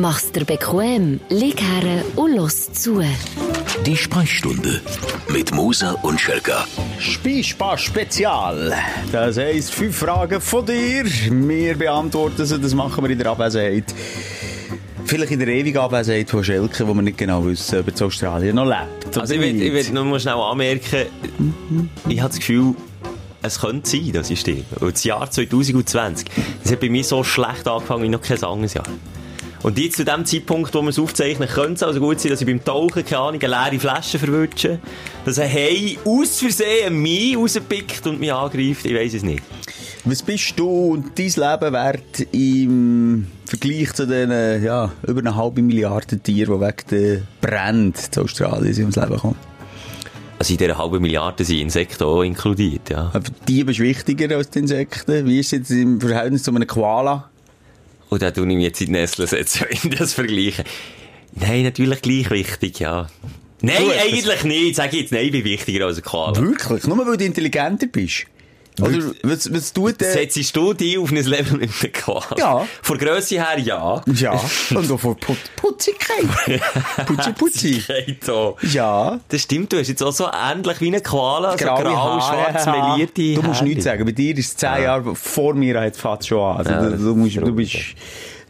Mach's dir bequem, lieg her und los zu. Die Sprechstunde mit Musa und Schelka. Spielspaß Spezial. Das heisst, fünf Fragen von dir. Wir beantworten sie, das machen wir in der Abwesenheit. Vielleicht in der ewigen Abwesenheit von Schelke, wo wir nicht genau wissen, ob er in Australien noch lebt. Also ich will, ich will nur mal schnell anmerken, ich habe das Gefühl, es könnte sein, dass ich stehe. Und das Jahr 2020, das hat bei mir so schlecht angefangen wie noch kein anderes Jahr. Und jetzt zu dem Zeitpunkt, wo wir es aufzeichnen, könnte es also gut sein, dass ich beim Tauchen, keine Ahnung, eine leere Flasche verwünsche, dass ein Hai aus Versehen mich rauspickt und mich angreift. Ich weiß es nicht. Was bist du und dein Leben wert im Vergleich zu den ja, über eine halbe Milliarde Tieren, die wegen der Brände in Australien ums Leben kommen? Also in dieser halben Milliarde sind Insekten auch inkludiert, ja. Aber die bist wichtiger als die Insekten. Wie ist es jetzt im Verhältnis zu einem Koala? Und da tue ich mich jetzt in die Nestle setzen, in das vergleichen. Nein, natürlich gleich wichtig, ja. Nein, eigentlich nicht. Sag ich jetzt, nein, ich bin wichtiger als ein Koala. Wirklich? Nur weil du intelligenter bist? Oder was, was tut der... Setzt du dich auf ein Level mit einem Koala? Ja. Von Grösse her, ja. Ja, und auch von Put Putzigkeit. Putzi Putzi. Ja. Das stimmt, du hast jetzt auch so ähnlich wie ein Koala, so Graue grau, Haare. schwarz, melierte Du musst Haare. nichts sagen. Bei dir ist es zehn Jahre vor mir, hat es schon an. Also, Ja, du, du, musst, du, bist,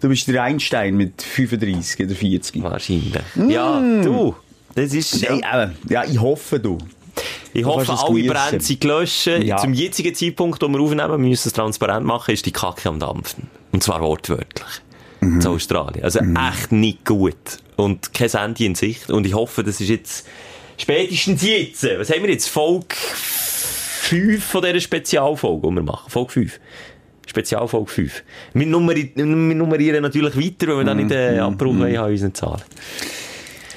du bist der Einstein mit 35 oder 40. Wahrscheinlich. Ja, du. Das ist, Nein, eben. Ja, ich hoffe, du. Ich du hoffe, alle. Brände sind gelöscht. Ja. Zum jetzigen Zeitpunkt, wo wir aufnehmen, wir müssen es transparent machen, ist die Kacke am Dampfen. Und zwar wortwörtlich. Mhm. In Australien. Also echt nicht gut. Und kein Ende in Sicht. Und ich hoffe, das ist jetzt spätestens jetzt. Was haben wir jetzt? Folge 5 von dieser Spezialfolge, die wir machen. Folge 5. Spezialfolge 5. Wir, nummeri wir nummerieren natürlich weiter, weil wir dann nicht Mhm. den Abbruch haben in unseren Zahlen.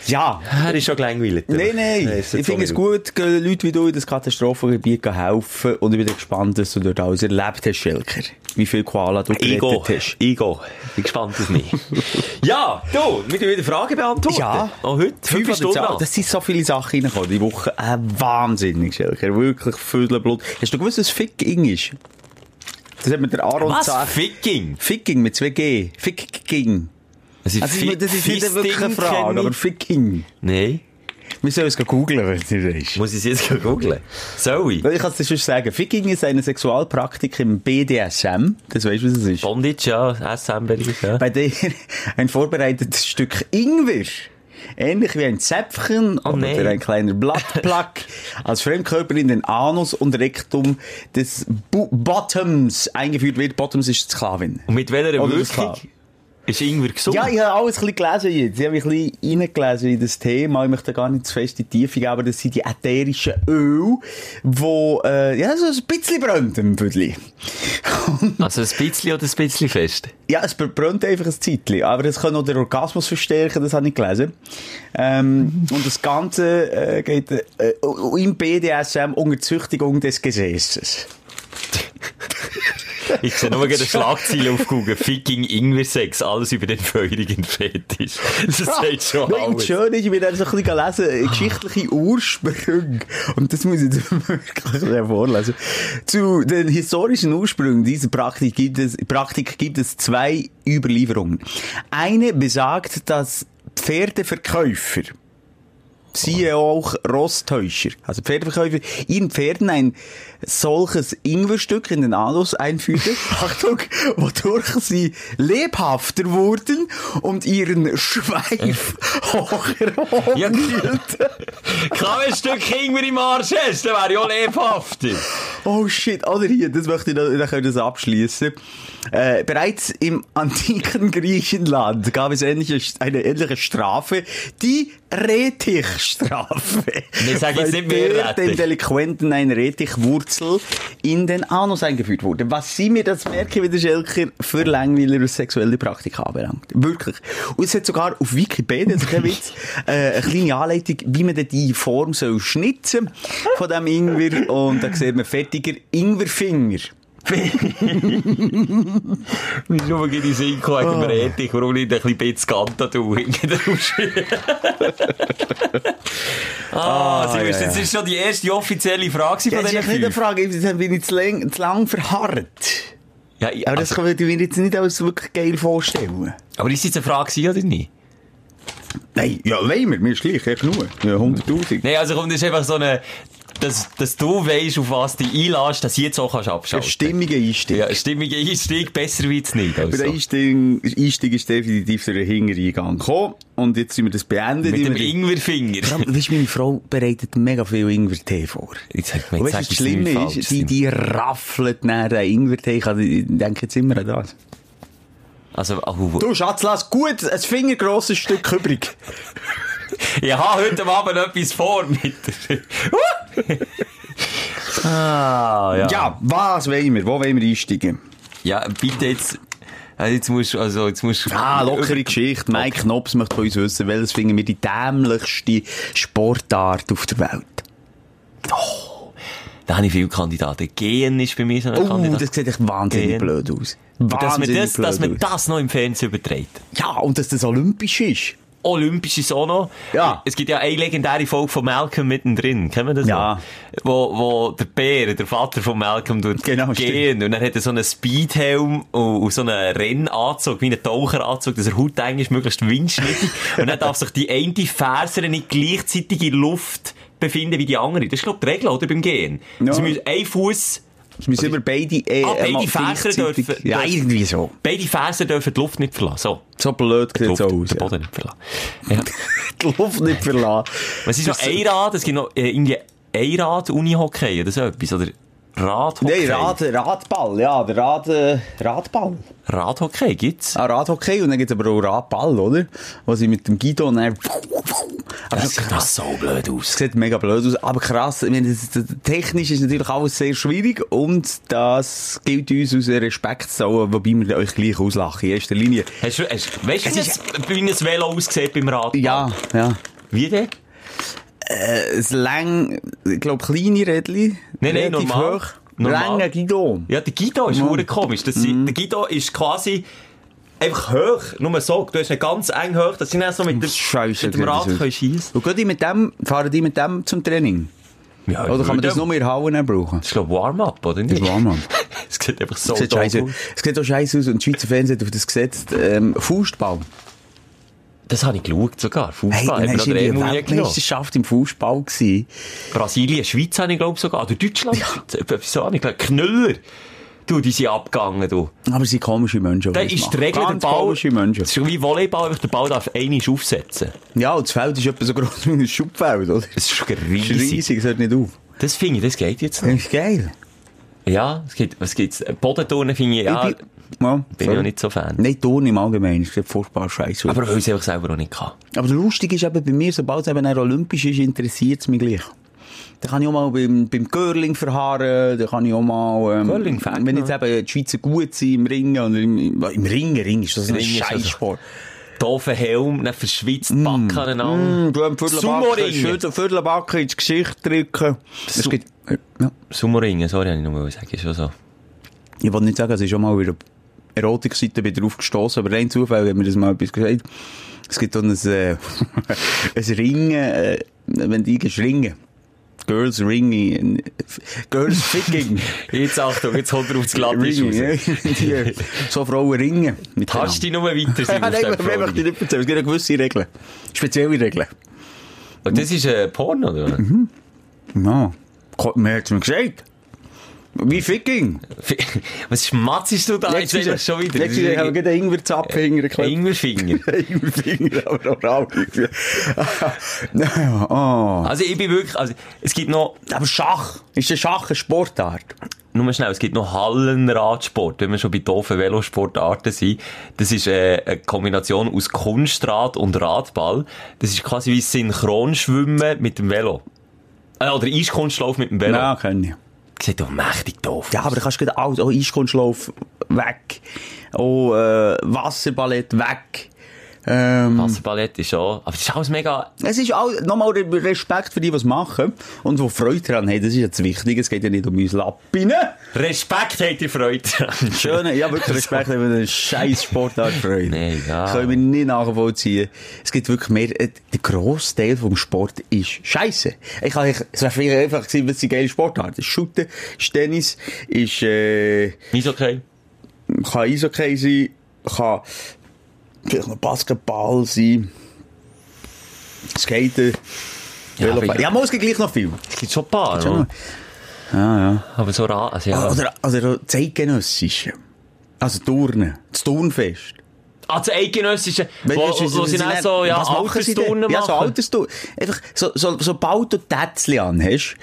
Ja. Er ist schon gelangweilt. Nein, nein. Ich finde es gut, Leute wie du in das Katastrophengebiet helfen. Und ich bin gespannt, dass du dort alles erlebt hast, Schelker. Wie viel Koala du Ego. gerettet hast. Ego. Bin gespannt auf mich. ja, du, wir wieder Fragen beantworten. Ja. Auch heute. Fünf Fünf Zahl. Stunden. Das sind so viele Sachen reingekommen die Woche. Äh, wahnsinnig, Schelker. Wirklich Vödelblut. Hast du gewusst, was Ficking ist? Das hat mir der Aaron Was? gesagt. Ficking? Ficking mit zwei G. Ficking. Also, Also, das ist nicht wirklich eine Frage, aber. Ficking. Nein. Wir sollen es googeln, wenn es nicht ist. Muss ich es jetzt googeln? Soll ich? Ich kann es dir sagen. Ficking ist eine Sexualpraktik im BDSM. Das weißt du, was es ist. Bondage, ja. SM-Bereich, ja. Bei der ein vorbereitetes Stück Ingwer, ähnlich wie ein Zäpfchen Oh, oder ein kleiner Blattplack, als Fremdkörper in den Anus und Rektum des Bu Bottoms eingeführt wird. Bottoms ist Sklavin. Und mit welcher das Wirkung. Ist Ingwer gesund? Ja, ich habe alles ein bisschen gelesen jetzt. Ich habe mich ein bisschen reingelesen in das Thema. Ich möchte gar nicht zu fest in die Tiefe gehen, aber das sind die ätherischen Öl, die, äh, ja, so ein bisschen brennen im Büdli. Also ein bisschen oder ein bisschen fest? Ja, es brennt einfach ein Zeitchen. Aber es kann auch den Orgasmus verstärken, das habe ich gelesen. Ähm, und das Ganze äh, geht äh, im BDSM unter Züchtigung des Gesäßes. Ich sehe nur gerade Schlagzeile auf Google. Ficking Ingwer-Sex. Alles über den feurigen Fetisch. Das sagt schon Nein, und alles. schön ist, ich bin dann so ein bisschen gelesen, äh, geschichtliche Ursprünge. Und das muss ich jetzt wirklich vorlesen. Zu den historischen Ursprüngen dieser Praktik gibt es, Praktik gibt es zwei Überlieferungen. Eine besagt, dass Pferdeverkäufer, siehe auch Rosttäuscher, also Pferdeverkäufer, ihren Pferden ein solches Ingwerstück in den Anus einführten, Achtung, wodurch sie lebhafter wurden und ihren Schweif hocher Ja. Kann ein Stück Ingwer im Arsch hast, dann wäre ich auch lebhafter. Oh shit, oder hier, das möchte ich dann können wir das abschließen. Äh, bereits im antiken Griechenland gab es ähnliche, eine ähnliche Strafe, die Rettichstrafe. Nee, sag jetzt nicht mehr der dem Rettich. Delinquenten eine Rettichwurzel in den Anus eingeführt wurde. Was sie mir das merken, wie der Schelker für Langweiler und sexuelle Praktika anbelangt. Wirklich. Und es hat sogar auf Wikipedia, also kein Witz, äh, eine kleine Anleitung, wie man die Form soll schnitzen von dem Ingwer. Und da sieht man fertiger Ingwerfinger. Wieso geht die Sinko Oh. Rettich? Warum nicht ein bisschen Bezkanta du drauf Ah, Sie ja, wissen, das ist schon die erste offizielle Frage Ja, von das ist diesen echt nicht eine. Frage, jetzt bin ich zu lang, zu lang verharrt. Ja, ich- Aber das also, würde ich mir jetzt nicht als wirklich geil vorstellen. aber ist jetzt eine Frage oder nicht? Nein, ja, wollen wir, mir ist gleich, genug. Ja, 100'000. Nein, also komm, das ist einfach so eine, dass, dass du weißt, auf was du dich einlässt, dass du jetzt auch kannst Ein abschalten. stimmiger Einstieg. Ja, stimmiger Einstieg, besser wird's nicht. Aber Also. der Einstieg, Einstieg ist definitiv durch den Hintereingang gekommen. Und jetzt sind wir das beendet. Mit dem Ingwerfinger. Weisst du, meine Frau bereitet mega viel Ingwertee vor. Jetzt hat man weißt du, gesagt, das Schlimme ist, die, die raffelt nach den Ingwertee. Ich denke jetzt immer an das. Also, oh, Du, Schatz, lass gut ein fingergrosses Stück übrig. Ich habe heute Abend etwas vor mit ah, ja. Ja, was wollen wir? Wo wollen wir einsteigen? Ja, bitte jetzt... Also jetzt musst also jetzt musst. Ah, lockere Geschichte. Mike Knops möchte von uns wissen, welches finden wir die dämlichste Sportart auf der Welt? Da habe ich viele Kandidaten. Gehen ist bei mir so ein Oh, Kandidat. das sieht echt wahnsinnig Gehen. blöd aus. Und dass man, Wahnsinnig das, dass man das noch im Fernsehen überträgt. Ja, und dass das olympisch ist. Olympisch ist auch noch. Ja. Es gibt ja eine legendäre Folge von Malcolm mittendrin. Kennen wir das Ja. noch? Wo, wo der Bär, der Vater von Malcolm, tut Genau, gehen. Und dann hat er so einen Speedhelm und, und so einen Rennanzug, wie einen Taucheranzug, dass er hauteng ist, möglichst windschnittig. und dann darf sich die eine Ferse nicht gleichzeitig in Luft befinden wie die andere. Das ist, glaube ich, die Regel, oder? Beim Gehen. Ja. Sie müssen ein Fuß Es müssen immer beide, äh, Ah, beide gleichzeitig- dürfen- Ja, irgendwie so. Beide Fersen dürfen die Luft nicht verlassen. So. So blöd sieht es aus. den Ja. Boden nicht verlassen. Ja. Die Luft nicht verlassen. Was ist noch Einrad? Es gibt noch äh, irgendwie Einrad Unihockey oder so etwas. Oder Radhockey. Nein, Rad, Radball, ja, der Rad, äh, Radball. Radhockey gibt's. Ah, Radhockey und dann gibt es aber auch Radball, oder? Wo sie mit dem Guido dann... Aber Das sieht doch so blöd aus. sieht mega blöd aus, aber krass. Ich meine, das, das, technisch ist natürlich alles sehr schwierig und das gilt uns aus Respekt zu wobei wir euch gleich auslachen. In erster Linie. Hast du, hast, weißt du, wie ein- Velo aussieht beim Rad? Ja, ja. Wie denn? Äh, ein lang, ich glaube, kleine Rädchen. Nein, nein, normal. Hoch. Normal. Langer Guido. Ja, der Guido ist ja. komisch. Das, Mhm. Der Guido ist quasi einfach hoch. Nur so. Du hast ihn ganz eng hoch, dass sie dann so mit dem, Scheisse mit dem Rad schiessen Und gehen mit dem, fahren die mit dem zum Training? Ja, Oder kann man das nur der Halle brauchen? Das ist, glaube Warm-up, oder nicht? Das ist Warm-up. Es sieht einfach so sieht, aus. es sieht auch scheiße aus und die Schweizer Fernsehen hat auf das gesetzt, ähm, Fußball. Das habe ich geschaut sogar. Fußball. dann Hey, war die Weltmeisterschaft im Fußball gewesen. Brasilien, Schweiz habe ich glaube sogar. Oder Deutschland. Etwas so habe ich geglaubt. Knüller. Du, die sind abgegangen, du. Aber sie sind komische Menschen. Da das ist die. Regel, der Ball. Menschen. Das ist wie Volleyball, der Ball darf einmal aufsetzen. Ja, und das Feld ist etwa so groß wie ein Schubfeld, oder? Das ist Das ist riesig. riesig, das hört nicht auf. Das finde ich, das geht jetzt Das nicht. ist geil. Ja, es gibt, was gibt's? Bodenturnen finde ich, ja, ich bin, ja, bin ich auch nicht so Fan. Nein, Ton im Allgemeinen. Das ist furchtbar scheiße. Aber weil ich es einfach selber auch nicht kann. Aber lustig ist eben bei mir, sobald es eben olympisch ist, interessiert es mich gleich. Da kann ich auch mal beim, beim Curling verharren, da kann ich auch mal, ähm, Curling, Fänger. wenn jetzt eben die Schweizer gut sind im Ringen, oder im, im Ringen, Ring ist das ein Scheißsport. Doofen Helm, dann verschwitzt Backen aneinander. Mm, du hast Sumo-Ringen. Viertelbacken, Viertelbacken ins Gesicht drücken. Es gibt, ja. Sumo-Ringen, sorry, habe ich nur sagen, ist schon so. Ich wollte nicht sagen, es ist schon mal wieder Erotikseite wieder aufgestoßen, aber rein Zufall hat mir das mal etwas gesagt. Es gibt dann ein, äh, ein Ringen, äh, wenn die ringen. Girls Ringing, Girls Ficking. Jetzt Achtung, jetzt holt er aufs Glatte Ringing, raus. Die, so Frauen ringen. Kannst du dich nur weiter sein nein, ich möchte nicht erzählen. Es gibt ja gewisse Regeln. Spezielle Regeln. Und das ist ein Porno, oder? Mhm. Ja. Ko- Wer hat's mir gesagt? Wie Ficking? Was schmatzest du da jetzt eigentlich schon wieder? Jetzt haben wir gerade einen Ingwer-Zapfen hingeklebt. Ingwerfinger. Ingwer-Finger, aber oral. Ja, oh. Also ich bin wirklich, also es gibt noch, Aber Schach. Ist der Schach eine Sportart? nur schnell, es gibt noch Hallenradsport, wenn wir schon bei doofen Velosportarten sind. Das ist äh, eine Kombination aus Kunstrad und Radball. Das ist quasi wie Synchronschwimmen mit dem Velo. Äh, oder Eiskunstlauf mit dem Velo. Ja, kann ich. Sieht doch mächtig doof Ja, aber da kannst du alles, auch Eiskunstlauf weg. Auch äh, Wasserballett weg. Ähm, Wasserballett ist schon, aber das ist alles mega, es ist all, nochmal Re- Respekt für die, die es machen. Und die Freude daran haben. Das ist jetzt wichtig. Es geht ja nicht um uns Lappinen. Respekt hat die Freude. Schöne, ja, wirklich Respekt, wenn man eine scheiß Sportart freut. Nee, ja. Können wir nicht nachvollziehen. Es gibt wirklich mehr, äh, der grosse Teil vom Sport ist scheiße. Ich kann, ich, es wäre viel einfacher gewesen, was die geile Sportart ist. Shooten, ist Tennis, ist, äh, okay? kann Eishockey sein, kann vielleicht noch Basketball sein, Skaten, Ja, Ja, gibt gleich noch viel. Es gibt schon ein paar, Schon. Ja, ja. aber so ra also, ja. Oder, oder zeitgenössische. Also Turnen. Das Turnfest. Also eidgenössische, Weißt wo, du, wo sie dann so, ja, was machen? Altersturnen Ja, so. Altersturnen. Einfach, so, so, sobald du Tätzli anhast,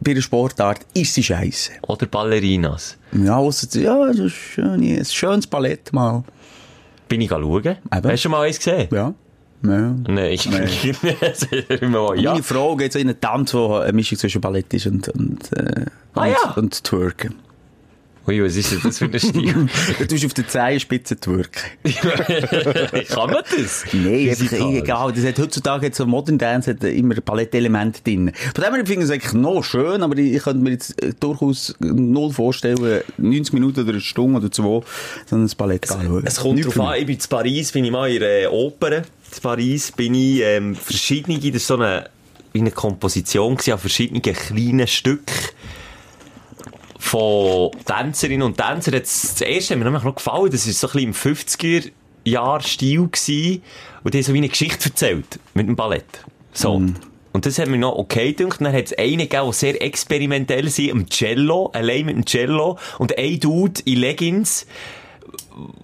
bei einer Sportart, ist sie scheiße. Oder Ballerinas. Ja, ausser, ja, das ist schön, ein schönes Ballett mal. Bin ich schauen? Hast du schon mal eins gesehen? Ja. ja. Nein. Immer ja. Meine Frau geht so in einen Tanz, wo eine Mischung zwischen Ballett ist und, und, äh, Ah, und, ja. und Twerken. Ui, was ist denn das für ein Stil? Du tust auf der Zehenspitze twerken. Kann man das? Nein, egal. Das hat heutzutage hat so Modern Dance hat immer Ballettelemente drin. Von dem her finde ich es eigentlich noch schön, aber ich, ich könnte mir jetzt äh, durchaus null vorstellen, 90 Minuten oder eine Stunde oder zwei, so ein Ballett zu schauen. Es kommt Nicht drauf an, ich bin in Paris, bin ich mal in einer Oper. In Paris bin ich, ähm, verschiedene, das ist so eine, wie eine Komposition gewesen, an verschiedenen kleinen Stücken von Tänzerinnen und Tänzern. Das, das erste hat mir nämlich noch gefallen, das war so ein bisschen im 50er Jahr Stil gewesen, und die haben so wie eine Geschichte erzählt, mit dem Ballett. So. Und das hat mir noch okay gedacht. Dann hat es einen gegeben, der sehr experimentell war, im Cello, allein mit dem Cello, und ein Dude in Leggings,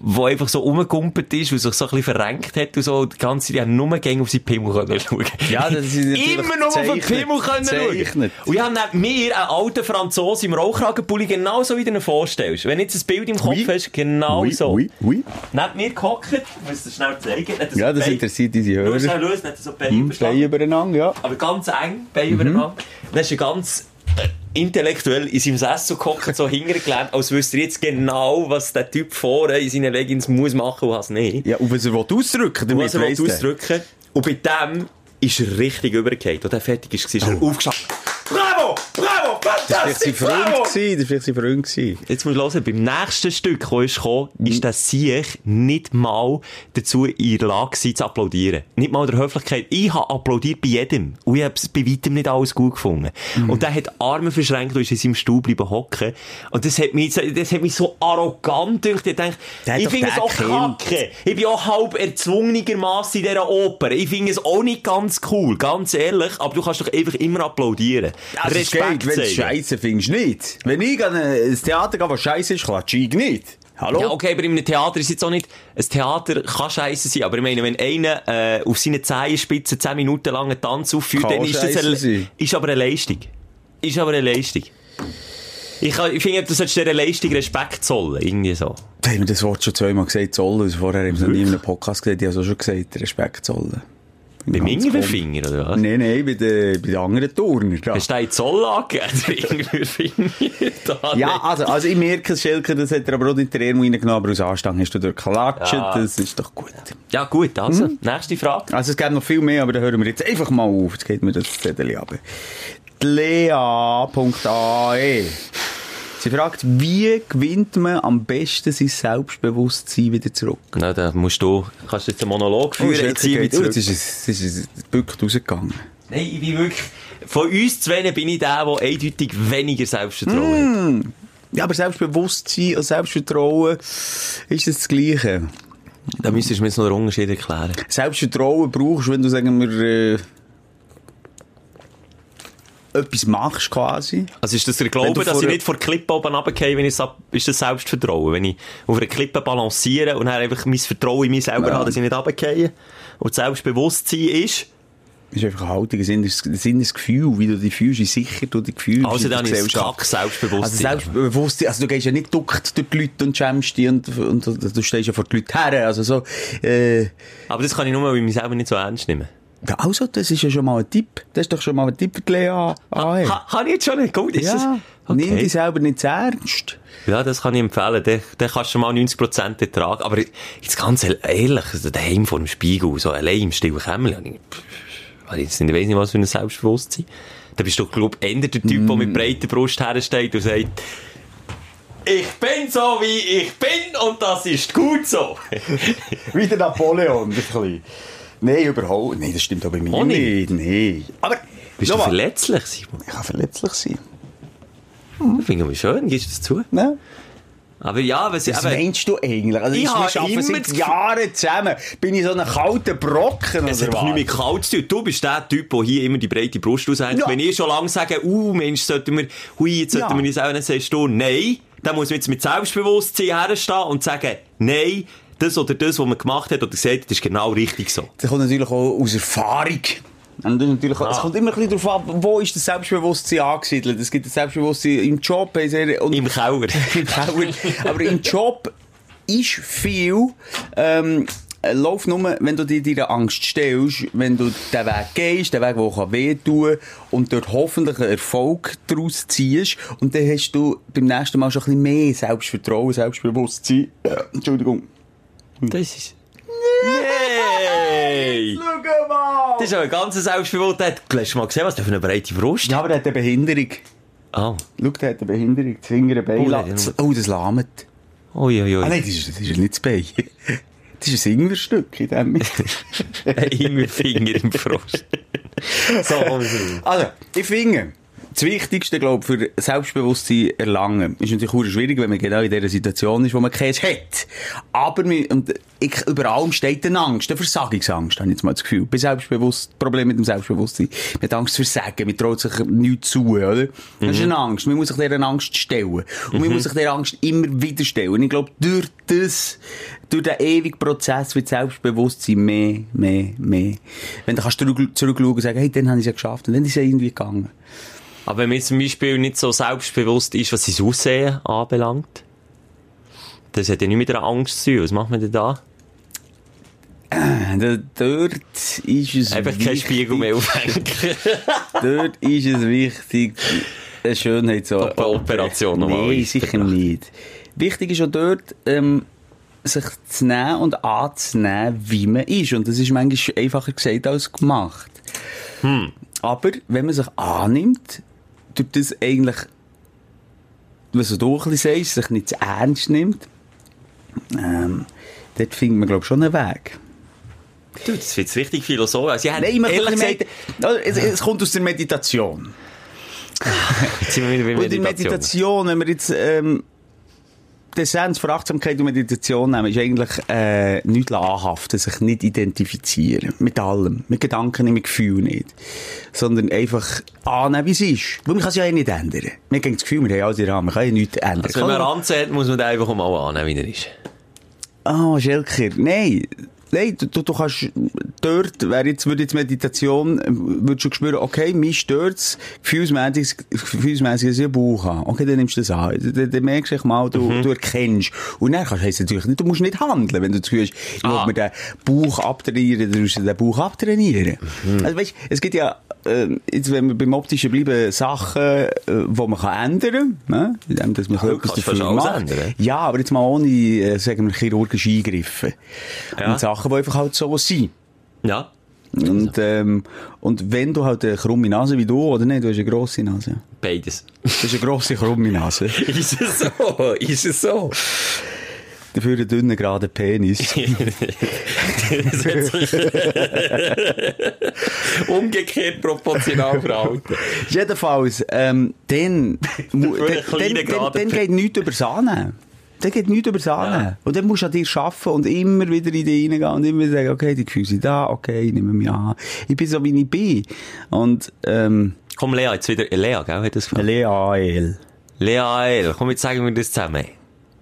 wo einfach so rumgekumpelt ist und sich so ein bisschen verrenkt hat und so, die ganze Zeit nur gegen auf seinen Pimmel können schauen. Ja, das ist Immer nur auf den. Pimmel können schauen. Gezeichnet. Und ich habe neben mir einen alten Franzosen im Rauchkragenpulli genauso wie du ihn vorstellst. Wenn du jetzt ein Bild im Kopf Oui. hast, genau Oui, so. oui, oui. Neben mir gehockt, ich muss das schnell zeigen. so Ja, das Bein- interessiert unsere Hörer. schnell los, dann hat er so Beine Hm, übereinander, ja. Aber ganz eng, Beine übereinander. Dann ist er ganz äh, intellektuell in seinem Sessel gehockt, so hintergelehnt, als wüsste er jetzt genau, was der Typ vorne in seinen Leggings muss machen und was nicht. Ja, und was er will ausdrücken damit, was er will ausdrücken. Und bei dem ist er richtig übergefallen. Und der fertig war, ist er Oh. aufgestanden. Bravo! Bravo! War vielleicht sein! Freund. Gewesen, Das war vielleicht sein Freund. gewesen. Jetzt musst du hören, beim nächsten Stück, das ist gekommen, ist der Sieg nicht mal dazu in der Lage gewesen, zu applaudieren. Nicht mal der Höflichkeit. Ich habe applaudiert bei jedem. Und ich habe es bei weitem nicht alles gut gefunden. Und der hat die Arme verschränkt und ist in seinem Stuhl bleiben hocken. Und das hat mich, so- das hat mich so arrogant gedacht. Ich denke, Der ich finde es auch gekillt. kacke. Ich bin auch halb erzwungenermassen in dieser Oper. Ich finde es auch nicht ganz cool, ganz ehrlich. Aber du kannst doch einfach immer applaudieren. Also es geht, wenn du zeigen. Scheiße findest, nicht. Wenn ich an ein Theater gehe, was Scheiße ist, klatsche ich nicht. Hallo? Ja, okay, aber in einem Theater ist jetzt auch nicht, ein Theater kann scheiße sein, aber ich meine, wenn einer äh, auf seinen Zehenspitzen 10 Minuten lang einen Tanz aufführt, Kann dann ist das eine, sein. ist aber eine Leistung. Ist aber eine Leistung. Ich, ich finde, du solltest dieser Leistung Respekt zollen, irgendwie so. Da haben wir das Wort schon zweimal gesagt, zollen. Also vorher haben wir es noch nie in einem Podcast gesagt. Ich habe es auch schon gesagt, Respekt zollen. Beim Ingwerfinger, oder was? Nein, nein, bei den, bei den anderen Turner. Da. Hast du einen Zoll angegeben, der Ingwerfinger? Ja, nicht. also, also ich merke Schelke, das hat er aber auch in den Ärmel reingenommen, aber aus Anstand hast du dort geklatscht, Ja. das ist doch gut. ja gut, also, nächste Frage. Also es gibt noch viel mehr, aber da hören wir jetzt einfach mal auf. Jetzt geht mir das Zettel ab. Lea.ae Sie fragt, wie gewinnt man am besten sein Selbstbewusstsein wieder zurück? Na, da musst du, kannst du jetzt einen Monolog führen, Schelke jetzt oh, zurück. jetzt ist es, jetzt ist es bückt rausgegangen. Nein, ich bin wirklich, von uns zwei bin ich der, der eindeutig weniger Selbstvertrauen hat. Ja, aber Selbstbewusstsein und Selbstvertrauen ist das Gleiche. Da müsstest du mir jetzt noch einen Unterschied erklären. Selbstvertrauen brauchst, wenn du, sagen wir, äh, etwas machst quasi. Also ist das der Glaube, dass ich nicht vor Klippe oben runtergehe, wenn ich ist das Selbstvertrauen? Wenn ich auf einer Klippe balanciere und dann einfach mein Vertrauen in mich selber Ja. habe, dass ich nicht runtergehe? Und das Selbstbewusstsein ist, Das ist einfach eine Haltung, ein inneres, ein inneres Gefühl, wie du dich fühlst, wie sicher du dich fühlst. also dann ist kack Also Selbstbewusstsein. Selbstbewusstsein, also du gehst ja nicht duckt durch die Leute und schämst dich und, und, und du stehst ja vor die Leute her, also so, äh, Aber das kann ich nur, weil ich mich selber nicht so ernst nehme. Ja, also, das ist ja schon mal ein Tipp. Das ist doch schon mal ein Tipp für die Lea. Ah, hey. Ha, habe ich jetzt schon nicht gut? Ist ja, das? nimm Okay. dich selber nicht zu ernst. Ja, das kann ich empfehlen. Dann, dann kannst du schon mal 90% ertragen. Aber jetzt ganz ehrlich, also daheim vor dem Spiegel, so allein im stillen Kämmerlein, ich, ich jetzt nicht, weiss nicht, was für ein Selbstbewusstsein. Da bist du, glaub ich, eher der Typ, der mit breiter Brust hersteht und sagt, ich bin so, wie ich bin und das ist gut so. Wie der Napoleon, ein bisschen. Nein, überhaupt. Nein, das stimmt auch bei mir Auch nicht? Nein. Aber, Bist du verletzlich, Simon? Ich kann verletzlich sein. Das finde ich schön, gibst du das zu? Ne? Aber ja, was, Was aber, meinst du eigentlich? Also, Ich habe immer seit Jahren zusammen. Bin ich so ein kalter Brocken es oder was? nicht mit kalt zu. Du bist der Typ, der hier immer die breite Brust aushängt. Ja. Wenn ich schon lange sage, uh, Mensch, sollten wir, hui, jetzt sollten Ja. wir uns auch nicht, sagst du, nein. Dann muss man jetzt mit Selbstbewusstsein herstehen und sagen, nein, das oder das, was man gemacht hat oder gesagt hat, ist genau richtig so. Das kommt natürlich auch aus Erfahrung. Und das natürlich, Ah. Es kommt immer ein bisschen darauf an, wo ist das Selbstbewusstsein angesiedelt. Es gibt das Selbstbewusstsein im Job. Und Im Keller. im Keller. Aber im Job ist viel, ähm, äh, Lauf nur, wenn du dir deiner Angst stellst, wenn du den Weg gehst, den Weg, der wehtun kann, und dort hoffentlich einen Erfolg daraus ziehst, und dann hast du beim nächsten Mal schon ein bisschen mehr Selbstvertrauen, Selbstbewusstsein. Ja, Entschuldigung. Das ist... Nein! Schau mal! Das ist aber ein ganz Selbstbewusstsein. Hast du mal gesehen, was der für eine breite Brust Ja, aber er hat eine Behinderung. Oh. Schau, der hat eine Behinderung. Das hintere Bein. Oh, la- der- oh, das lahmet. Ui, ui, Ah, ui. nein, das ist, das ist nicht das Bein. Das ist ein Ingwerstück in dem. Irgendwie Finger im Frost. so. Also, ich finde, das Wichtigste, glaube ich, für Selbstbewusstsein erlangen, ist natürlich auch schwierig, wenn man genau in dieser Situation ist, wo man keins hat. Aber wir, und ich, über allem steht eine Angst, eine Versagungsangst, habe ich jetzt mal das Gefühl. Bei Selbstbewusst, Problem mit dem Selbstbewusstsein. Man hat Angst zu versagen, man traut sich nichts zu, oder? Das ist eine Angst. Man muss sich dieser Angst stellen. Und man muss sich dieser Angst immer wieder stellen. Und ich glaube, durch das, durch den ewigen Prozess wird Selbstbewusstsein mehr, mehr, mehr. Wenn du kannst zurück- zurückschauen und sagen, hey, dann habe ich es ja geschafft. Und dann ist es ja irgendwie gegangen. Aber wenn man zum Beispiel nicht so selbstbewusst ist, was sein Aussehen anbelangt, das hat ja nicht mit einer Angst zu tun. Was macht man denn da? Da- Dort ist es Einfach kein wichtig, Spiegel mehr aufhängen. Dort ist es wichtig, eine Schönheit so. Eine Operation nochmal Nein, sicher nicht. Wichtig ist auch dort, ähm, sich zu nehmen und anzunehmen, wie man ist. Und das ist manchmal einfacher gesagt als gemacht. Hm. Aber wenn man sich annimmt, tut das eigentlich, was du auch ein bisschen sagst, sich nicht zu ernst nimmt, ähm, dort findet man, glaube ich, schon einen Weg. Du, das wird richtig philosophisch. Also, hätte Nein, möchte ehrlich gesagt, es, es kommt aus der Meditation. jetzt sind wir wieder bei Und die Meditation. Meditation, wenn wir jetzt ähm, die Essenz von Achtsamkeit und Meditation nehmen, ist eigentlich äh, nichts anhaften, sich nicht identifizieren. Mit allem. Mit Gedanken mit Gefühlen nicht. Sondern einfach annehmen, wie es ist. Weil man kann es ja eh nicht ändern. Wir haben das Gefühl, wir haben alles in Rahmen, man kann ja nichts ändern. Also, wenn man Ranzen hat, muss man einfach mal annehmen, wie er ist. Ah, Schelker, nein. Nein, du, du, du kannst, dort, wäre jetzt, würde jetzt Meditation, äh, würdest du spüren, okay, mich stört's, gefühlsmässig, gefühlsmässig, dass ich einen Bauch habe. Okay, dann nimmst du das an. Dann, dann merkst du mal, du, du erkennst. Und dann kannst, heisst natürlich nicht, du musst nicht handeln, wenn du das Gefühl hast, ich Ah. mir den Bauch abtrainieren, dann musst du den Bauch abtrainieren. Also weißt, es gibt ja, äh, jetzt, wenn wir beim Optischen bleiben, Sachen, äh, die man kann ändern kann, ne? Indem, dass man Ja, du etwas dafür macht. ändern. Ja, aber jetzt mal ohne, äh, sagen wir, chirurgische Eingriffe. Ja. Und Sachen, die einfach halt so sind. Ja. Und, ähm, und wenn du halt eine krumme Nase wie du, oder nicht, du hast eine grosse Nase. Beides. Du hast eine grosse, krumme Nase. ist es so? Ist es so? Dafür einen dünnen, geraden Penis. Umgekehrt proportional verhalten. Jedenfalls, ähm, dann, dann, dann, dann, dann geht nichts über Sahne. Dann geht nichts über Sahne. Ja. Und dann musst du an dir arbeiten und immer wieder in dich reingehen und immer sagen, okay, die Gefühle sind da, okay, ich nehme mich an. Ich bin so, wie ich bin. Und, ähm, Komm, Lea, jetzt wieder. Lea, gell, hat das gefallen? Lea A.L. Lea L, komm, jetzt sagen wir das zusammen.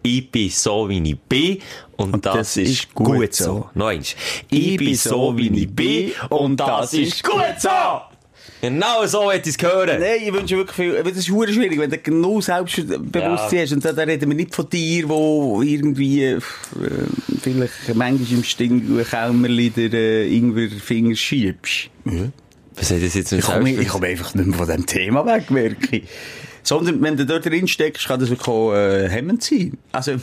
Ich bin so, wie ich bin, und, Und das, das ist gut, gut so. so. Noch eins. Ich bin so, wie ich bin, und das ist gut so. Genau so hätte ich es hören. Nein, ich wünsche wirklich viel, das ist schwierig, wenn du genug Selbstbewusstsein Ja. hast. Und da, reden wir nicht von dir, wo irgendwie, äh, vielleicht manchmal im stillen Kämmerli der äh, Ingwerfinger schiebst. Was hat das jetzt mit Ich komme, komme einfach nicht mehr von diesem Thema weg, merke. Sondern, wenn du dort drin steckst, kann das wirklich auch, äh, hemmend sein. Also, es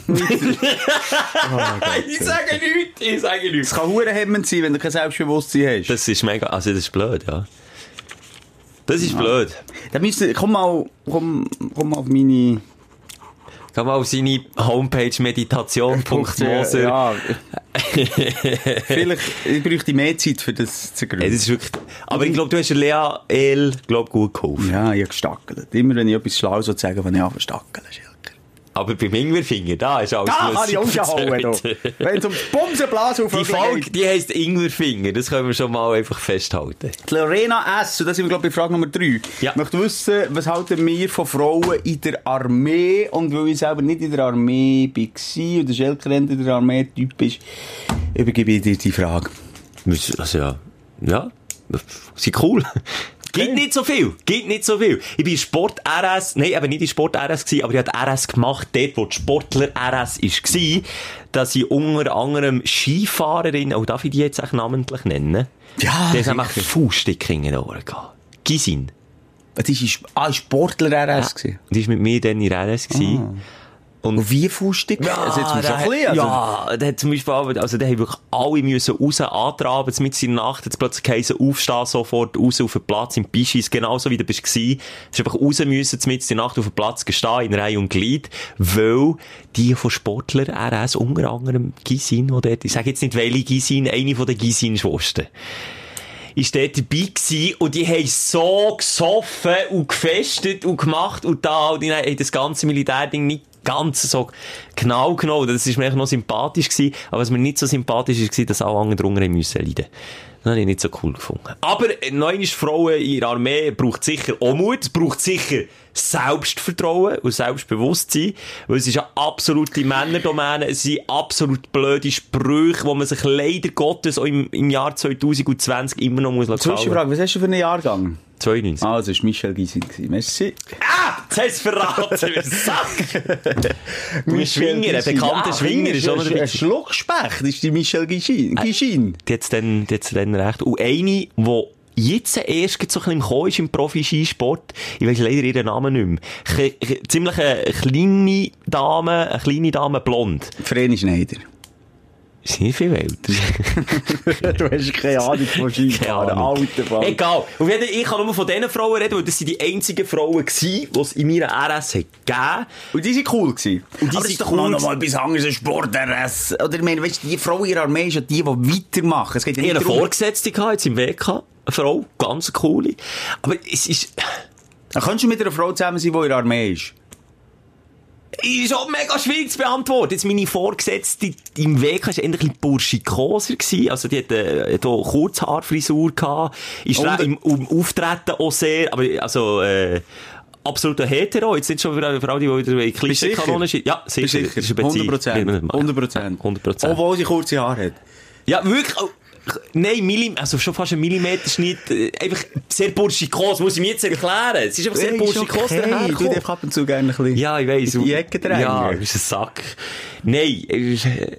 Ich sage nichts, ich sage nichts. kann verdammt hemmend sein, wenn du kein Selbstbewusstsein hast. Das ist mega, also das ist blöd, ja. Das ist blöd. Dann müsste, komm mal, komm, komm mal auf meine, Geh mal auf seine Homepage meditation.moser. Ja. Vielleicht, ich bräuchte mehr Zeit für das zu gründen. das ist wirklich, aber ich glaube, du hast Lea L, glaub, gut geholfen. Ja, ich habe gestackelt. Immer wenn ich etwas Schlaues sagen will, ich anfange stackeln, Schilker. Aber beim Ingwerfinger, da ist alles Da kann ich erzählt. Wenn es um die Bumsenblase Die Folge, die heisst Ingwerfinger, das können wir schon mal einfach festhalten. Die Lorena S., und da sind wir, glaube ich, bei Frage Nummer 3. Ja. Ich möchte wissen, was halten wir von Frauen in der Armee? Und weil ich selber nicht in der Armee war und der Schelkrent in der Armee typisch, übergebe ich dir die Frage. Also ja, ja, sind cool. Gibt nicht so viel. Gibt nicht so viel. Ich bin Sport RS, nein, eben nicht in Sport RS gewesen, aber ich habe RS gemacht, dort, wo die Sportler RS ist, war, dass ich unter anderem Skifahrerin, auch darf ich die jetzt auch namentlich nennen? Ja, Der ist einfach. Fußstück in den Ohren gehabt. Gisin. Das war ah, Sportler RS. gewesen. Die war mit mir dann in RS gewesen. Und wie Fußstück? also jetzt musst du schon der- ein ja, der hat zum Beispiel, also, der haben wirklich alle müssen raus antraben, mit seiner Nacht, jetzt plötzlich geheißen, aufstehen, sofort raus auf den Platz im Bischis, genauso wie du bist. Es ist einfach raus müssen, mit der Nacht auf den Platz gestehen, in Reihe und Glied, weil die von Sportler RS, unter anderem Gisin, oder ich sage jetzt nicht welche Gisin, eine von den Gisin-Schwestern ist dort dabei gewesen und die haben so gesoffen und gefestet und gemacht und da und die haben das ganze Militärding nicht ganz so genau genommen. Das ist mir eigentlich noch sympathisch gewesen, aber was mir nicht so sympathisch ist, war, dass alle anderen drunter müssen leiden. Das habe ich nicht so cool gefunden. Aber äh, neun ist Frauen in der Armee braucht sicher auch Mut, braucht sicher Selbstvertrauen und Selbstbewusstsein, weil es ist eine absolute Männerdomäne, es sind absolut blöde Sprüche, die man sich leider Gottes auch im, im Jahr 2020 immer noch muss lassen. Zwischenfrage, was hast du für einen Jahrgang? 92. Ah, das war Michel Gysin. Merci. Ah, jetzt hast du es verraten, Sack! Du bist Schwinger, ein bekannter Schwinger ist Ein dabei. Schluckspecht ist die Michel Gysin. Gysin. Die hat's dann, die hat's dann recht. Und eine, die jetzt erst so ein bisschen im Kommen ist im Profi-Skisport, ich weiss leider ihren Namen nicht mehr. Ch ch ziemlich eine kleine Dame, eine kleine Dame blond. Vreni Schneider. Ist nicht viel älter. du hast keine Ahnung von Skifahren. Alter Mann. Egal. Jeden Fall, ich kann nur von diesen Frauen reden, weil das sind die einzigen Frauen gewesen, die es in meiner RS hat gegeben. Und die sind cool gewesen. Und die Aber sind doch cool noch gewesen. mal etwas anderes als Sport-RS. Oder, ich meine, weißt du, die Frau in der Armee ist ja die, die weitermachen. Es geht ja Ich nicht eine darum... Vorgesetzte gehabt, jetzt im WK. Eine Frau, ganz coole. Aber es ist, Dann kannst du mit einer Frau zusammen sein, die in der Armee ist. Ist auch mega schwierig zu beantworten. Jetzt meine Vorgesetzte im WK war eher ein bisschen burschikoser gewesen. Also die hat, äh, auch Kurzhaarfrisur gehabt. Ist im, im Auftreten auch sehr, aber, also, äh, absoluter Hetero. Jetzt nicht schon für, für all die, wieder in Klischee-Kanonen schießen. Ja, sicher. Bist Das ist eine Beziehung. 100 Prozent. 100 Prozent. 100 Prozent. Obwohl sie kurze Haare hat. Ja, wirklich. Nein, Millim also schon fast ein Millimeterschnitt. äh, Einfach sehr burschikos, muss ich mir jetzt erklären. Es ist einfach sehr burschikos okay. Du dahergekommen. darfst ab und zu gerne ein bisschen... Ja, ich weiss. in die Ecke drängen. Ja, du bist ein Sack. Nein, ist, äh,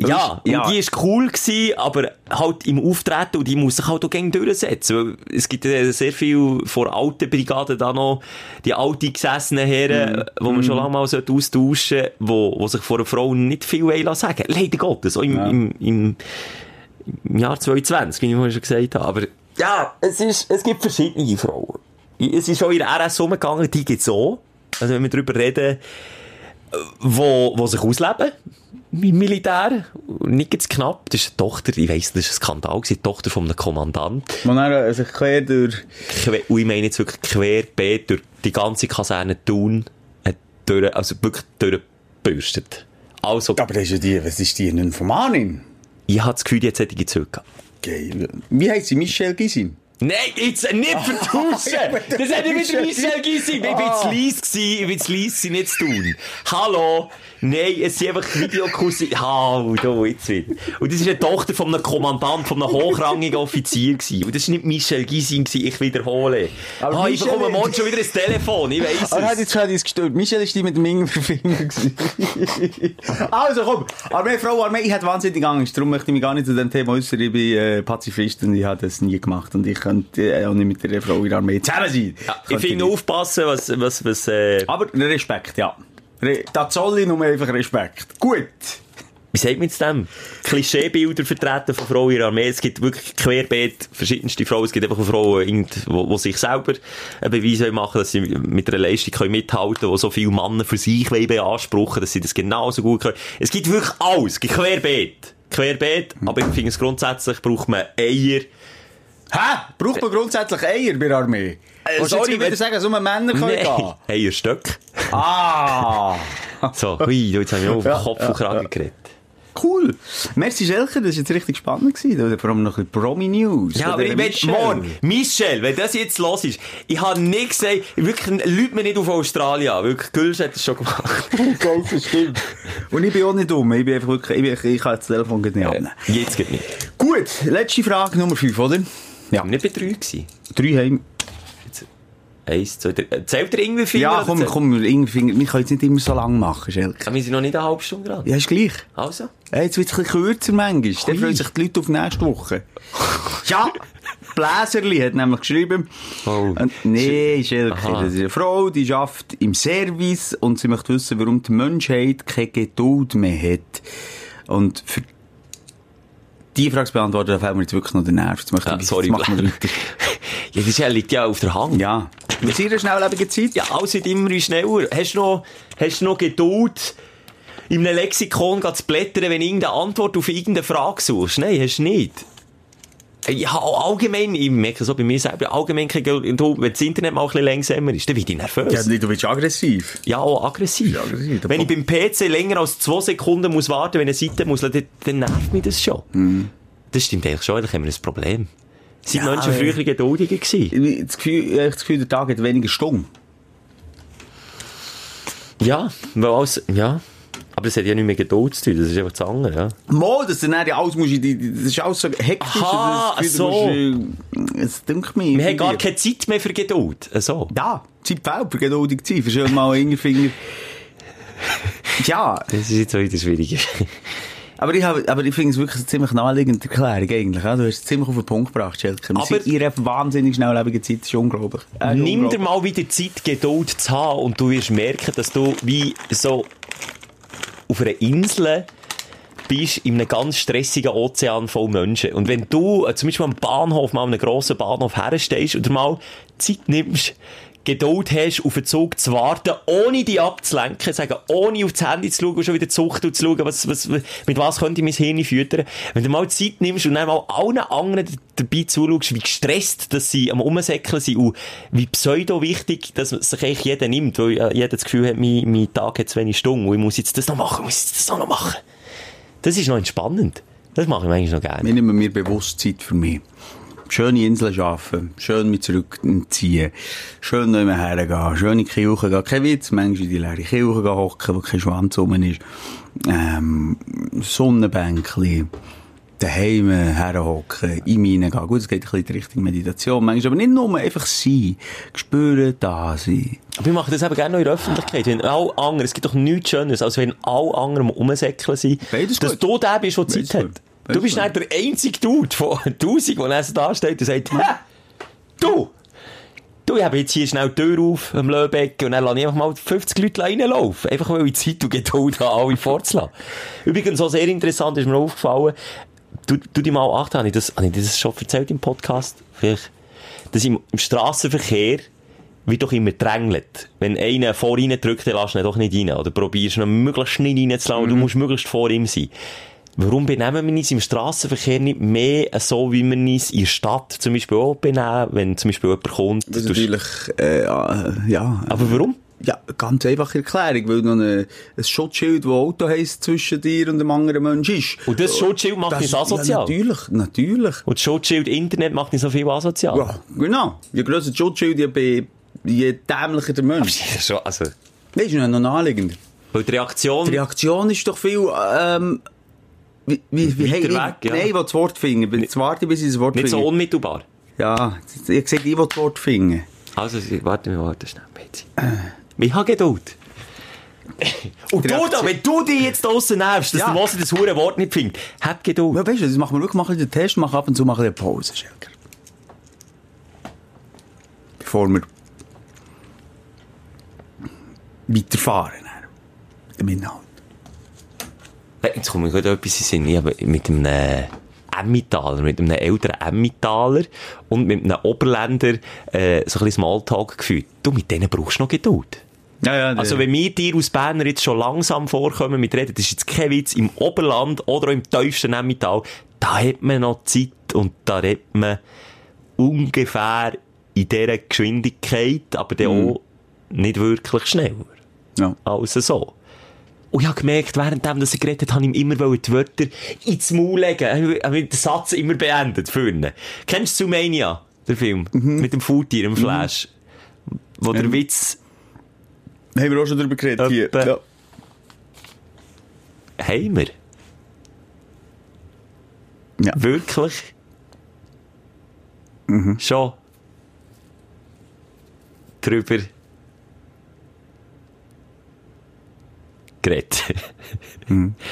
ja, Ja. und die ist cool gewesen, aber halt im Auftreten und die muss sich halt auch gerne durchsetzen. Weil es gibt äh, sehr viel vor alten Brigaden da noch, die alte gesessenen Herren, wo man schon lange mal austauschen sollte, wo, wo sich vor einer Frau nicht viel sagen Leider Gottes, auch im, Ja. im, im, im Jahr 2020, wie ich vorhin schon gesagt habe. Aber ja, es, ist, es gibt verschiedene Frauen. Es ist auch in der RS umgegangen, die gibt es auch. Also wenn wir darüber reden, äh, wo, wo sich ausleben im Militär. Nicht ganz knapp. Das ist eine Tochter, ich weiss, das war ein Skandal, die Tochter von einem Kommandant. Dann äh, sich quer durch... Quer, ich meine jetzt wirklich querbeet durch die ganze Kaserne Thun, hat durch, also wirklich durchgebürstet. Also, Aber das ist ja die... Was ist die? Eine Nymphomanin? Ich habe das Gefühl, jetzt hätte ich Züge. Geil. Wie heisst sie? Michelle Gysin? Nein, jetzt nicht vertauschen! ja, Das hätte ich wieder Michel Gysi. Ich bin Ah. zu leise gewesen, ich bin zu leise nicht zu tun. Hallo! Nein, es sind einfach Videokurse. Hau, da, jetzt wieder. Und das ist eine Tochter von einem Kommandant, von einem hochrangigen Offizier gewesen. Und das war nicht Michel Gysin ich wiederhole. Aber ah, ich Michel- bekomme morgen schon wieder ein Telefon, ich weiss Aber hat es. jetzt schon es gestört. Michelle ist die mit dem Ingerfinger gewesen. also komm, Armee, Frau, Armee, ich hätte wahnsinnig Angst. Darum möchte ich mich gar nicht zu dem Thema äußern. Ich bin äh, Pazifist und ich habe das nie gemacht. Und ich könnte auch nicht mit der Frau in der Armee zusammen sein. Ja, ich finde aufpassen, was, was, was, äh, Aber Respekt, ja. Re da zoll ich nur einfach Respekt. Gut. wie sagt man jetzt dem? Klischeebilder vertreten von Frauen in der Armee. Es gibt wirklich querbeet verschiedenste Frauen. Es gibt einfach Frauen, wo sich selber einen Beweis machen dass sie mit einer Leistung können mithalten können, wo so viele Männer für sich beanspruchen dass sie das genauso gut können. Es gibt wirklich alles. Es gibt querbeet. Querbeet. Aber ich finde es grundsätzlich braucht man Eier. Hä? Braucht man grundsätzlich Eier bei der Armee? Äh, Willst du sorry, wieder wenn- sagen, so Männer können gehen? Eierstöcke. Ah! So, hui, jetzt habe ich auf den Kopf ja, und Kragen ja. geredet. Cool. Merci, Schelker, das war jetzt richtig spannend. Gewesen. Vor allem noch ein bisschen Promi-News. Ja, aber ich Michelle. morgen, Michelle, wenn das jetzt los ist, ich habe nicht gesagt, wirklich, Leute mir nicht auf Australien wirklich, Gülsch hat das schon gemacht. Geil, das stimmt. Und ich bin auch nicht dumm. Ich bin einfach wirklich, ich, bin, ich kann das Telefon nicht abnehmen. Jetzt geht nicht. Gut, letzte Frage, Nummer 5, oder? Ja. Nicht bei drei gewesen. Drei heim. Eins, zwei, drei. Zählt irgendwie vier? Ja, komm, komm, irgendwie, wir können jetzt nicht immer so lang machen, Schelker. Aber wir sind noch nicht eine halbe Stunde dran. Ja, ist gleich. Also? Ja, jetzt wird es ein bisschen kürzer manchmal. Dann freuen sich die Leute auf nächste Woche. ja, Bläserli hat nämlich geschrieben. Oh. Nee, Schelke, Aha. das ist eine Frau, die arbeitet im Service und sie möchte wissen, warum die Menschheit keine Geduld mehr hat. Und für die Frage beantworten, da fällt mir jetzt wirklich noch der Nerv. Jetzt, möchte Ja, ich, sorry, jetzt machen wir weiter. Ja, das liegt ja auf der Hand. Ja. Mit ihrer schnelllebigen Zeit? Ja, alles wird immer schneller. Hast du noch, hast du noch Geduld, in einem Lexikon zu blättern, wenn du irgendeine Antwort auf irgendeine Frage suchst? Nein, hast du nicht. Ja, auch allgemein, ich merke so bei mir selber, allgemein Geduld. Wenn das Internet mal ein bisschen langsamer ist, dann werde ich nervös. Ja, du bist aggressiv. Ja, auch aggressiv. Ja, aggressiv. Wenn ich beim PC länger als zwei Sekunden muss warten, wenn eine Seite muss, dann, dann nervt mich das schon. Das stimmt eigentlich schon, eigentlich haben wir ein Problem. Sind Ja, Menschen früher geduldiger gewesen? Ich habe das Gefühl, ich habe das Gefühl, der Tag hat weniger Stunden. Ja, weil alles, ja. Aber das hat ja nicht mehr Geduld zu tun, das ist einfach das andere, ja. Mo, du dann ja alles musst, die- das ist alles so hektisch. Aha, das so. du musst, äh, Es dünkt mich. Wir haben gar keine Zeit mehr für Geduld. So. Ja, Zeit fehlt für geduldig zu sein. Für schon mal Ingerfinger. Ja, Das ist jetzt wieder schwieriger. aber ich, habe, aber ich finde es wirklich eine ziemlich naheliegende Erklärung eigentlich. ja. Du hast es ziemlich auf den Punkt gebracht, Schelke. Aber- in einer wahnsinnig schnelllebigen Zeit. Das ist unglaublich. Äh, Nimm dir unglaublich. mal wieder Zeit, Geduld zu haben und du wirst merken, dass du wie so auf einer Insel bist in einem ganz stressigen Ozean voll Menschen. Und wenn du äh, zum Beispiel am Bahnhof, mal an einem grossen Bahnhof herstehst und mal Zeit nimmst, Geduld hast, auf den Zug zu warten, ohne dich abzulenken, sagen, ohne das Handy zu schauen und schon wieder zu suchen und zu schauen, was, was, mit was könnte ich mein Hirn füttern. Wenn du mal Zeit nimmst und dann mal allen anderen dabei zuschaust, wie gestresst dass sie am Umsäckeln sind und wie pseudo wichtig, dass sich eigentlich jeder nimmt, weil äh, jeder das Gefühl hat, mein, mein Tag hat zu wenig Stunden und ich muss jetzt das noch machen, muss jetzt das noch machen. Das ist noch entspannend. Das mache ich eigentlich noch gerne. Wir nehmen mir bewusst Zeit für mich. Schöne Inseln schaffen, schön mich zurückziehen, schön nicht mehr hergehen, schön in die Kirche gehen, kein Witz, manchmal in die leere Kirche gehen hocken, wo kein Schwanz rum ist, ähm, Sonnenbänkli, daheim herhocken, in mich gehen. Gut, es geht ein bisschen in die Richtung Meditation, manchmal, aber nicht nur einfach sein, spüren, da sein. Aber wir machen das eben gerne noch in der Öffentlichkeit. Wenn alle anderen, es gibt doch nichts Schönes, als wenn alle anderen Umsäckeln sind. Beides dass gut. du der bist, der Zeit gut. hat. Beides Du bist nicht der einzige Dude von 1000, der dann da steht und sagt, Hä? du! Du, ich habe jetzt hier schnell die Tür auf am Löbeck und dann lasse ich einfach mal 50 Leute reinlaufen. Einfach weil ich Zeit und Geduld habe, alle vorzulassen. Übrigens, auch sehr interessant ist mir aufgefallen, du, du dich mal achten, habe ich das, habe ich das schon erzählt im Podcast? Vielleicht, dass im, im Strassenverkehr wird doch immer drängelt. Wenn einer vor drückt, dann lass ihn doch nicht rein. Oder probierst ihn möglichst nicht reinzulassen. Du musst möglichst vor ihm sein. Warum benehmen wir uns im Strassenverkehr nicht mehr so, wie wir uns in der Stadt zum Beispiel auch benehmen, wenn zum Beispiel jemand kommt? Das ist natürlich, äh, ja. Aber warum? Ja, ganz einfache Erklärung, weil noch ein, ein Schutzschild, das Auto heisst, zwischen dir und dem anderen Mensch ist. Und das Schutzschild macht Das- uns asozial. Ja, natürlich, natürlich. Und das Schutzschild Internet macht nicht so viel asozial. Ja, genau. Je grösser das Schutzschild, je, je dämlicher der Mensch. Ist schon, also, Das ist noch naheliegender. weil die Reaktion, Die Reaktion ist doch viel, ähm, wie, wie, wie, hey, weg, ja. Nein, ich will das Wort finden. Jetzt warte, bis ich das Wort nicht so finde. unmittelbar. Ja, ich habe gesagt, ich will das Wort finden. Also, warte, warte schnell, Betsy. Ich habe Geduld. Und Die du da, wenn du dich jetzt draussen nervst, dass Ja. der Moser das hure Wort nicht findet, hab Geduld. Ja, weißt du, das machen wir wirklich, machen wir den Test, machen ab und zu machen wir eine Pause, Schelker. Bevor wir weiterfahren. dann. Dem Inhalt. Jetzt kommt mir gerade etwas in Sinn. Ich habe mit einem Emmentaler, mit einem älteren Emmentaler und mit einem Oberländer äh, so ein bisschen Smalltalk geführt. Du, mit denen brauchst du noch Geduld. Ja, ja, Also wenn wir dir aus Berner jetzt schon langsam vorkommen mit Reden, das ist jetzt kein Witz, im Oberland oder auch im tiefsten Emmental, da hat man noch Zeit und da redet man ungefähr in dieser Geschwindigkeit, aber dann auch nicht wirklich schneller. ja. Also so. Und ich habe gemerkt, währenddem, dass er geredet hat, habe ich ihm immer die Wörter ins Maul legen. Ich habe den Satz immer beendet, vorne. Kennst du Zoomania, der Film? Mit dem Faultier im Flash? Wo der Ähm. Witz, Haben wir auch schon darüber geredet hier. Etwa. Ja. haben wir? Ja. Wirklich? Schon? Drüber geredet.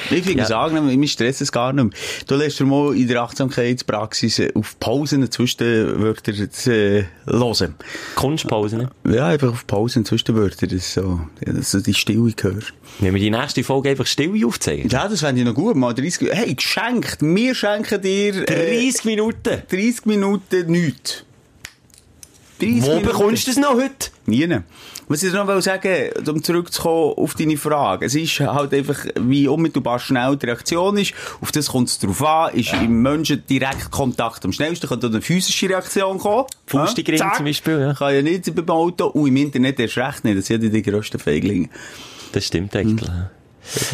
Ich finde Ja. es angenehm, mich stresst es gar nicht mehr. Du lässt dir mal in der Achtsamkeitspraxis äh, auf Pausen Zwischenwörter zu äh, hören. Kunstpause, ne? Ja, einfach auf Pausen Zwischenwörter, das so, ja, dass du die Stille hörst. Wenn wir die nächste Folge einfach still aufzeigen. Ja, das fände ich noch gut, mal 30, hey, geschenkt, wir schenken dir, äh, 30 Minuten. 30 Minuten nichts. 30 Wo bekommst du das noch heute? Nie. Was ich noch sagen, um zurückzukommen auf deine Frage. Es ist halt einfach, wie unmittelbar schnell die Reaktion ist. Auf das kommt es drauf an. Ist im Menschen direkt Kontakt am schnellsten. Könnte eine physische Reaktion kommen. Faustring Zack. zum Beispiel, ja. Kann ja nicht beim Auto. Und im Internet erst recht nicht. Das sind ja die grössten Feiglinge. Das stimmt eigentlich.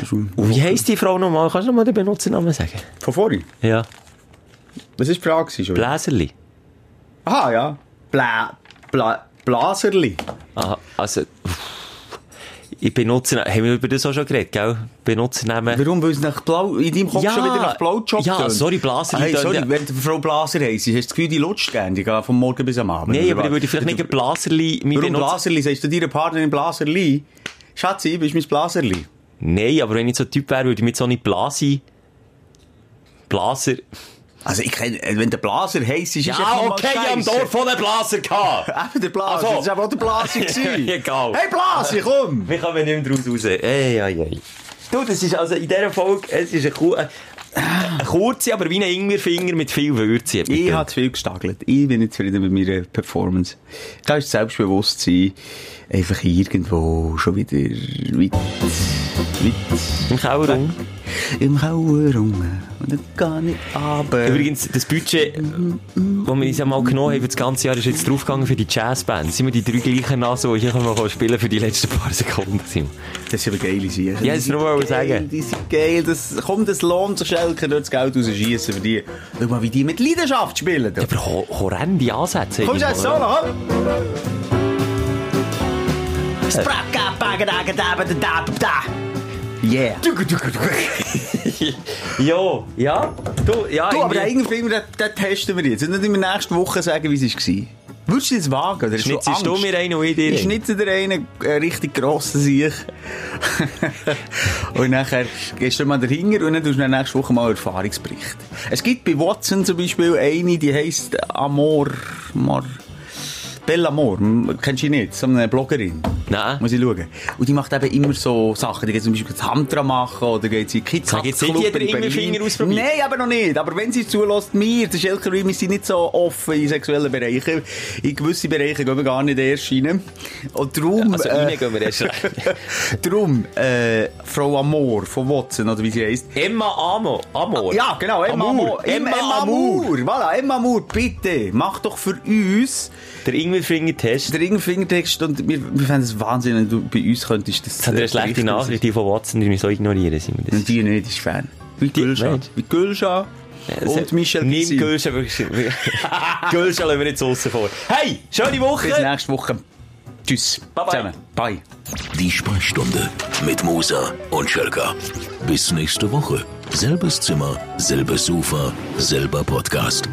Schon- Und wie heisst die Frau nochmal? Kannst du nochmal den Benutzernamen sagen? Von vorhin? Ja. Was ist die Frage? Bläserli. Aha, ja. Bla, bla, Blaserli. Aha, also, ich benutze, haben wir über das auch schon geredet, gell? Benutzernamen. Warum? Weil es nach Blau, in deinem Kopf Ja. schon wieder nach Blaujob Ja, tönt? sorry, Blaserli Hey, tönt sorry, ja- wenn du Frau Blaser heisst, hast du das Gefühl, die lutscht gerne, die vom Morgen bis am Abend. Nein, aber ich würde vielleicht nicht ein Blaserli mein Warum. Blaserli? Sagst du deiner Partnerin Blaserli? Schatzi, bist du mein Blaserli? Nein, aber wenn ich so ein Typ wäre, würde ich mit so nicht Blasi. Blaser. Also, ich kenn, äh, wenn der Blaser heisst, ist Ja, ja okay, ich am. Dorf von einem Blaser gehabt. Eben der Blaser, Also. das war auch der Blaser. Egal. Hey Blaser, komm! Wir kommen nicht mehr draus raus. Ey, ey, ey. Du, das ist also in dieser Folge, es ist eine, äh, eine kurze, aber wie ein Ingwerfinger mit viel Würze. Ich habe zu viel gestagelt. Ich bin nicht zufrieden mit meiner Performance. Da ist Selbstbewusstsein einfach irgendwo schon wieder weit Im rum. im Kauer rum. Und dann gar nicht runter. Übrigens, das Budget, das wir uns ja mal genommen haben für das ganze Jahr, ist jetzt draufgegangen für die Jazzband. Sind wir die drei gleichen Nase, die ich mal spielen für die letzten paar Sekunden? Simon? Das sind aber geile Sachen. Ja, das nur mal sagen. Die sind geil. Das, komm, das lohnt sich schnell, dort das Geld rausschießen für die. Schau mal, wie die mit Leidenschaft spielen. Ja, aber ho horrende Ansätze. Komm, jetzt mal. solo, hopp! Spraka, baga, daga, daba, da, da, da. Yeah. ja, ja. Du, ja. Du, aber irgendwie- Film, den, den testen wir jetzt. Und nicht in der nächsten Woche sagen, wie es war. Würdest du das wagen? Oder Schnitzest du mir einen und ich dir Ich schnitze dir einen äh, richtig grossen Sieg. und nachher gehst du mal dahinter und dann tust du nächste Woche mal einen Erfahrungsbericht. Es gibt bei Watson zum Beispiel eine, die heisst Amor, Amor, Bellamor. M- Kennst du nicht? So eine Bloggerin. Nein. Muss ich schauen. Und die macht eben immer so Sachen. Die geht zum Beispiel Tantra machen oder geht sie Kids Sag jetzt nicht, jeder immer. Finger ausprobiert. Nein, aber noch nicht. Aber wenn sie zulässt, mir, der Schelker wir sind nicht so offen in sexuellen Bereichen. In gewisse Bereiche gehen wir gar nicht erst rein. Und darum, Also, äh, gehen wir erst rein. darum, äh, Frau Amor von Watson, oder wie sie heisst. Emma Amo, Amor. Ja, genau, Emma Amor. Amor. Emma, Emma Amor. Voilà, Emma Amor, bitte, mach doch für uns Der Ingwerfinger-Test. den Ringfingertext und wir, wir fänden es Wahnsinn, wenn du bei uns könntest das hat er eine schlechte. Nachricht, die von Watson, die mich so ignorieren, Simon. Das Und die nicht, ist Fan. Wie Gülscha. Wie Gülscha. Und Michel Nimm. Gülscha wirklich. Gülscha lassen wir jetzt aussen vor. Hey, schöne Bis Woche! nächste Woche. Tschüss. Bye, bye. Zusammen. Bye. Die Sprechstunde mit Musa und Schelka. Bis nächste Woche. Selbes Zimmer, selbes Sofa, selber Podcast.